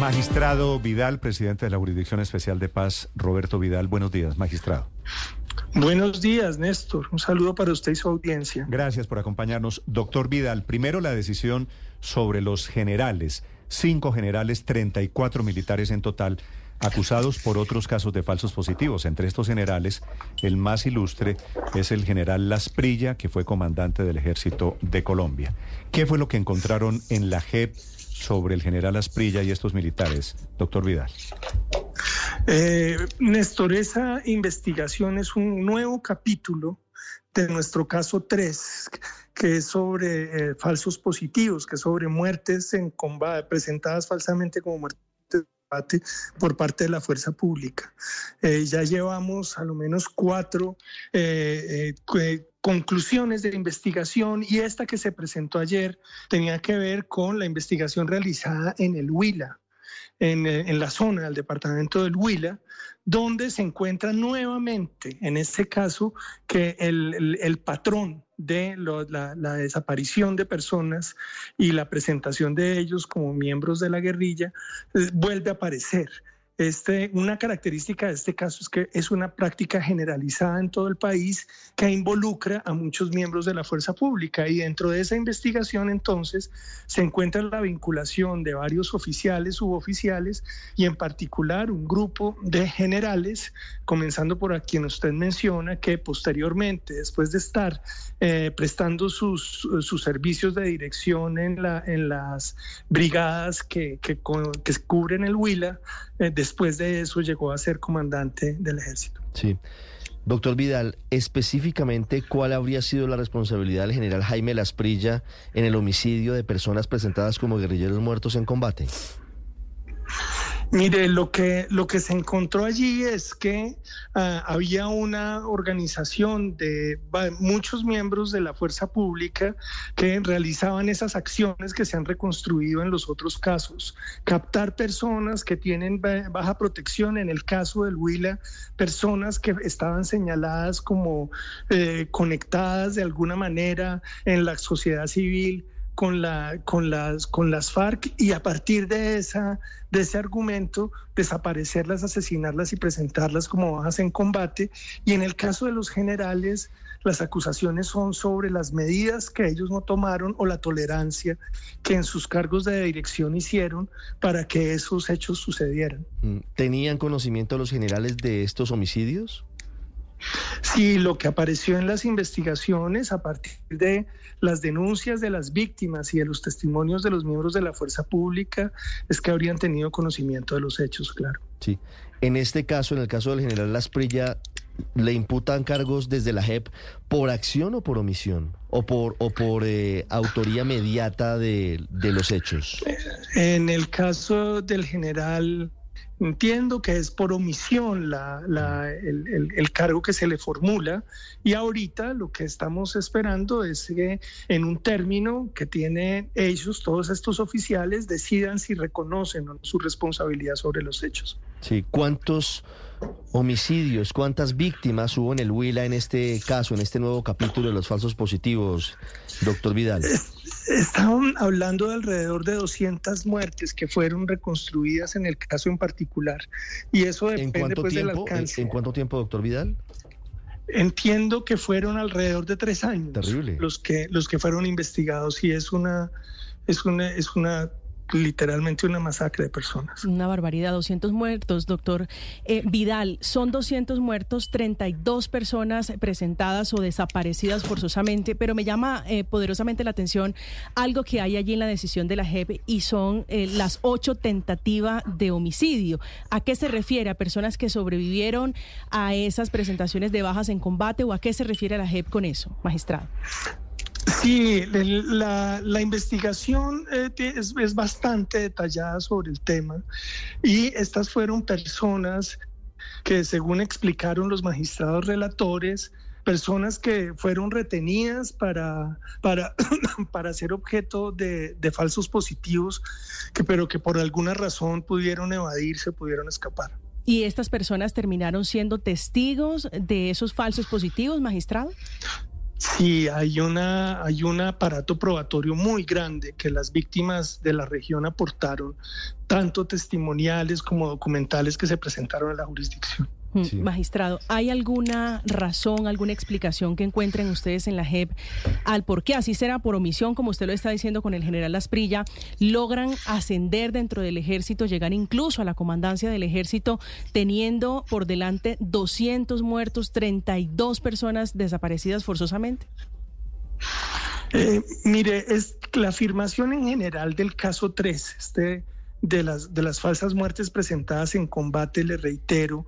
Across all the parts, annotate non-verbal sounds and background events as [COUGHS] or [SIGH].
Magistrado Vidal, presidente de la Jurisdicción Especial de Paz, Roberto Vidal. Buenos días, magistrado. Buenos días, Néstor. Un saludo para usted y su audiencia. Gracias por acompañarnos. Doctor Vidal, primero la decisión sobre los generales. Cinco generales, 34 militares en total acusados por otros casos de falsos positivos. Entre estos generales, el más ilustre es el general Lasprilla, que fue comandante del ejército de Colombia. ¿Qué fue lo que encontraron en la JEP sobre el general Asprilla y estos militares, doctor Vidal? Eh, Néstor, esa investigación es un nuevo capítulo de nuestro caso 3, que es sobre eh, falsos positivos, que es sobre muertes en combate, presentadas falsamente como muertes por parte de la fuerza pública. Eh, ya llevamos a lo menos cuatro eh, conclusiones de investigación y esta que se presentó ayer tenía que ver con la investigación realizada en el Huila. En, la zona del departamento del Huila, donde se encuentra nuevamente, en este caso, que el patrón de la, desaparición de personas y la presentación de ellos como miembros de la guerrilla eh, vuelve a aparecer. Este, una característica de este caso es que es una práctica generalizada en todo el país que involucra a muchos miembros de la fuerza pública y dentro de esa investigación entonces se encuentra la vinculación de varios oficiales, suboficiales y en particular un grupo de generales, comenzando por a quien usted menciona, que posteriormente, después de estar eh, prestando sus, sus, servicios de dirección en, la, en las brigadas que, que, que cubren el Huila, eh, después de eso llegó a ser comandante del ejército. Sí. Doctor Vidal, específicamente, ¿cuál habría sido la responsabilidad del general Jaime Lasprilla en el homicidio de personas presentadas como guerrilleros muertos en combate? Mire, lo que, lo que se encontró allí es que ah, había una organización de muchos miembros de la fuerza pública que realizaban esas acciones que se han reconstruido en los otros casos. Captar personas que tienen baja protección, en el caso del Huila, personas que estaban señaladas como eh, conectadas de alguna manera en la sociedad civil con, la, con, las, con las FARC y a partir de, esa, de ese argumento desaparecerlas, asesinarlas y presentarlas como bajas en combate. Y en el caso de los generales, las acusaciones son sobre las medidas que ellos no tomaron o la tolerancia que en sus cargos de dirección hicieron para que esos hechos sucedieran. Mm, ¿Tenían conocimiento los generales de estos homicidios? Sí, lo que apareció en las investigaciones a partir de las denuncias de las víctimas y de los testimonios de los miembros de la fuerza pública es que habrían tenido conocimiento de los hechos, claro. Sí. En este caso, en el caso del general Lasprilla, ¿le imputan cargos desde la JEP por acción o por omisión? ¿O por, o por eh, autoría mediata de, de los hechos? En el caso del general Entiendo que es por omisión el, cargo que se le formula y ahorita lo que estamos esperando es que en un término que tienen ellos, todos estos oficiales, decidan si reconocen su responsabilidad sobre los hechos. Sí, ¿cuántos homicidios, cuántas víctimas hubo en el Huila en este caso, en este nuevo capítulo de los falsos positivos, doctor Vidal? Estaban hablando de alrededor de 200 muertes que fueron reconstruidas en el caso en particular. Y eso depende pues, del alcance. ¿En, cuánto tiempo, doctor Vidal? Entiendo que fueron alrededor de tres años. Terrible. Los que, los que fueron investigados. Y es una, es una, es una literalmente una masacre de personas. Una barbaridad, 200 muertos, doctor eh, Vidal. Son 200 muertos, 32 personas presentadas o desaparecidas forzosamente, pero me llama eh, poderosamente la atención algo que hay allí en la decisión de la JEP y son eh, las ocho tentativas de homicidio. ¿A qué se refiere? ¿A personas que sobrevivieron a esas presentaciones de bajas en combate o a qué se refiere la JEP con eso, magistrado? Sí, la, investigación eh, es, es, bastante detallada sobre el tema y estas fueron personas que según explicaron los magistrados relatores, personas que fueron retenidas para, para, [COUGHS] para ser objeto de, de, falsos positivos, que, pero que por alguna razón pudieron evadirse, pudieron escapar. ¿Y estas personas terminaron siendo testigos de esos falsos positivos, magistrado? Sí, hay, una, hay un aparato probatorio muy grande que las víctimas de la región aportaron, tanto testimoniales como documentales que se presentaron en la jurisdicción. Mm, magistrado, ¿hay alguna razón, alguna explicación que encuentren ustedes en la JEP al por qué, así será por omisión, como usted lo está diciendo con el general Asprilla, logran ascender dentro del ejército, llegar incluso a la comandancia del ejército, teniendo por delante 200 muertos, 32 personas desaparecidas forzosamente? Eh, mire, es la afirmación en general del caso 3, este de las, de las falsas muertes presentadas en combate, le reitero,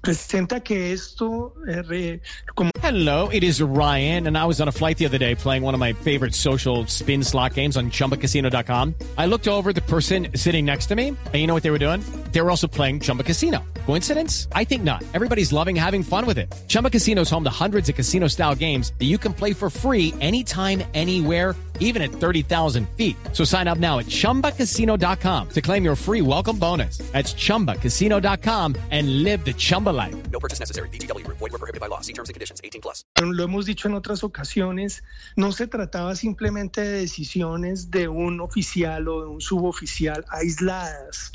presenta que esto... Eh, como... Hello, it is Ryan, and I was on a flight the other day playing one of my favorite social spin slot games on ChumbaCasino.com. I looked over the person sitting next to me, and you know what they were doing? They were also playing Chumba Casino. Coincidence? I think not. Everybody's loving having fun with it. Chumba Casino is home to hundreds of casino-style games that you can play for free anytime, anywhere even at 30,000 feet. So sign up now at ChumbaCasino.com to claim your free welcome bonus. That's ChumbaCasino.com and live the Chumba life. No purchase necessary. BGW. Void were prohibited by law. See terms and conditions. 18 plus. Lo hemos dicho en otras ocasiones, no se trataba simplemente de decisiones de un oficial o de un suboficial aisladas,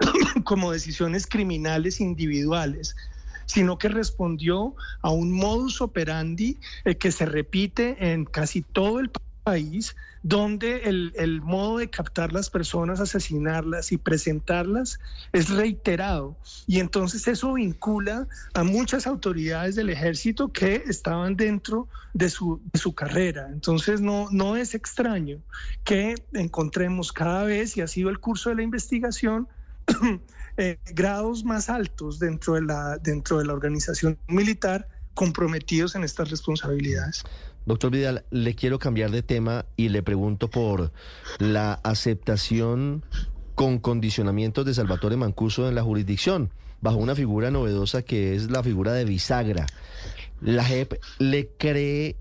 [COUGHS] como decisiones criminales individuales sino que respondió a un modus operandi eh, que se repite en casi todo el país país donde el, modo de captar las personas, asesinarlas y presentarlas es reiterado. Y entonces eso vincula a muchas autoridades del ejército que estaban dentro de su, carrera. Entonces no, no es extraño que encontremos cada vez, y ha sido el curso de la investigación, [CLEARS THROAT] eh, grados más altos dentro de, la, dentro de la organización militar comprometidos en estas responsabilidades. Doctor Vidal, le quiero cambiar de tema y le pregunto por la aceptación con condicionamientos de Salvatore Mancuso en la jurisdicción, bajo una figura novedosa que es la figura de bisagra. ¿La JEP le cree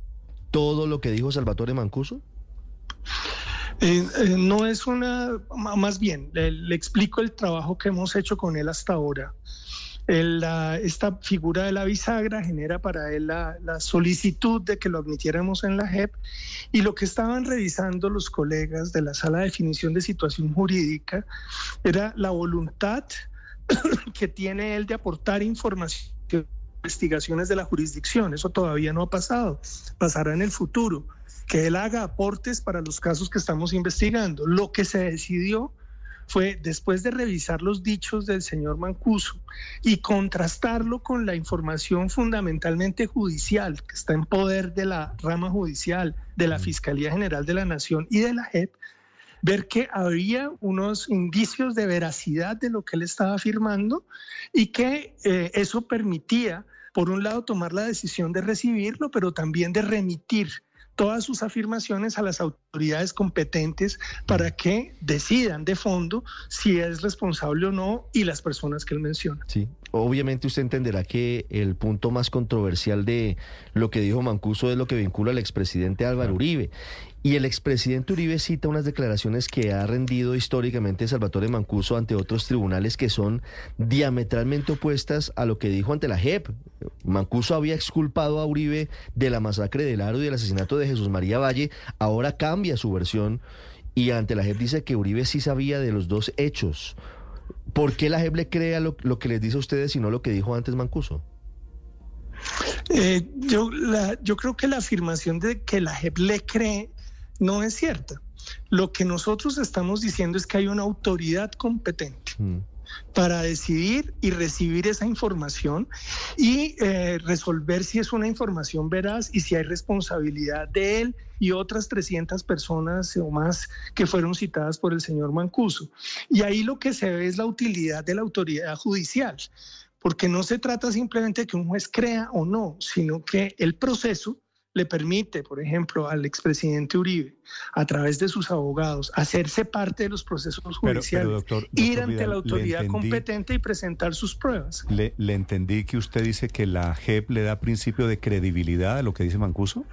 todo lo que dijo Salvatore Mancuso? Eh, eh, no es una, más bien, le explico el trabajo que hemos hecho con él hasta ahora esta figura de la bisagra genera para él la, solicitud de que lo admitiéramos en la JEP y lo que estaban revisando los colegas de la sala de definición de situación jurídica era la voluntad [COUGHS] que tiene él de aportar información investigaciones de la jurisdicción. Eso todavía no ha pasado, pasará en el futuro. Que él haga aportes para los casos que estamos investigando. Lo que se decidió fue después de revisar los dichos del señor Mancuso y contrastarlo con la información fundamentalmente judicial que está en poder de la rama judicial, de la Fiscalía General de la Nación y de la JEP, ver que había unos indicios de veracidad de lo que él estaba afirmando y que eh, eso permitía, por un lado, tomar la decisión de recibirlo, pero también de remitir todas sus afirmaciones a las autoridades competentes para que decidan de fondo si es responsable o no y las personas que él menciona. Sí, obviamente usted entenderá que el punto más controversial de lo que dijo Mancuso es lo que vincula al expresidente Álvaro Uribe. Y el expresidente Uribe cita unas declaraciones que ha rendido históricamente Salvatore Mancuso ante otros tribunales que son diametralmente opuestas a lo que dijo ante la JEP. Mancuso había exculpado a Uribe de la masacre del Aro y del asesinato de Jesús María Valle, ahora cambia su versión y ante la JEP dice que Uribe sí sabía de los dos hechos. ¿Por qué la JEP le crea lo, que les dice a ustedes y no lo que dijo antes Mancuso? Eh, yo, yo creo que la afirmación de que la JEP le cree no es cierta. Lo que nosotros estamos diciendo es que hay una autoridad competente. Mm. para decidir y recibir esa información y eh, resolver si es una información veraz y si hay responsabilidad de él y otras 300 personas o más que fueron citadas por el señor Mancuso. Y ahí lo que se ve es la utilidad de la autoridad judicial, porque no se trata simplemente de que un juez crea o no, sino que el proceso le permite, por ejemplo, al expresidente Uribe, a través de sus abogados, hacerse parte de los procesos judiciales, doctor- ir ante Vidal, la autoridad entendí. competente y presentar sus pruebas. Le, le entendí que usted dice que la JEP le da principio de credibilidad a lo que dice Mancuso.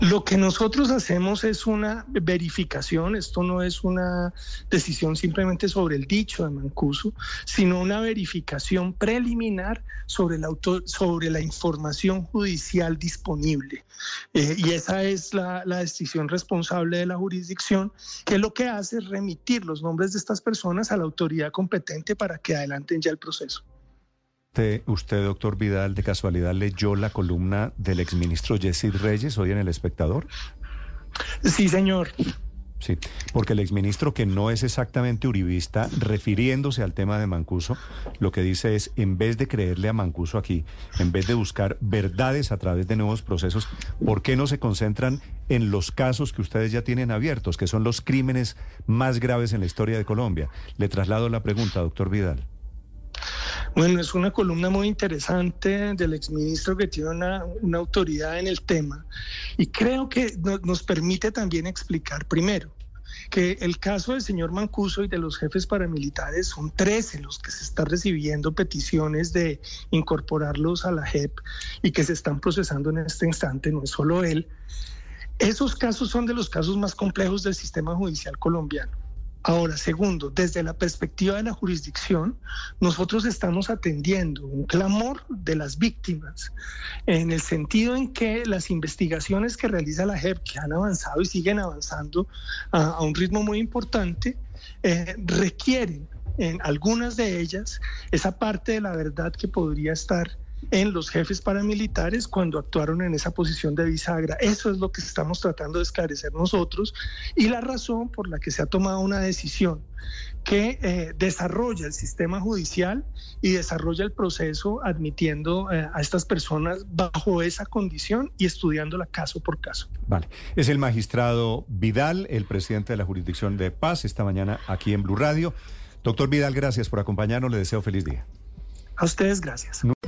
Lo que nosotros hacemos es una verificación, esto no es una decisión simplemente sobre el dicho de Mancuso, sino una verificación preliminar sobre la, auto- sobre la información judicial disponible. Eh, y esa es la, la decisión responsable de la jurisdicción, que lo que hace es remitir los nombres de estas personas a la autoridad competente para que adelanten ya el proceso. Usted, doctor Vidal, de casualidad leyó la columna del exministro Jesse Reyes hoy en El Espectador. Sí, señor. Sí, porque el exministro, que no es exactamente uribista, refiriéndose al tema de Mancuso, lo que dice es, en vez de creerle a Mancuso aquí, en vez de buscar verdades a través de nuevos procesos, ¿por qué no se concentran en los casos que ustedes ya tienen abiertos, que son los crímenes más graves en la historia de Colombia? Le traslado la pregunta, doctor Vidal. Bueno, es una columna muy interesante del exministro que tiene una, autoridad en el tema y creo que no- nos permite también explicar primero que el caso del señor Mancuso y de los jefes paramilitares son 13 los que se están recibiendo peticiones de incorporarlos a la JEP y que se están procesando en este instante, no es solo él. Esos casos son de los casos más complejos del sistema judicial colombiano. Ahora, segundo, desde la perspectiva de la jurisdicción, nosotros estamos atendiendo un clamor de las víctimas, en el sentido en que las investigaciones que realiza la JEP, que han avanzado y siguen avanzando a, un ritmo muy importante, eh, requieren en algunas de ellas esa parte de la verdad que podría estar en los jefes paramilitares cuando actuaron en esa posición de bisagra. Eso es lo que estamos tratando de esclarecer nosotros y la razón por la que se ha tomado una decisión que eh, desarrolla el sistema judicial y desarrolla el proceso admitiendo eh, a estas personas bajo esa condición y estudiándola caso por caso. Vale. Es el magistrado Vidal, el presidente de la jurisdicción de paz, esta mañana aquí en Blue Radio. Doctor Vidal, gracias por acompañarnos. Le deseo feliz día. A ustedes, gracias. Hey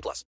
18 plus.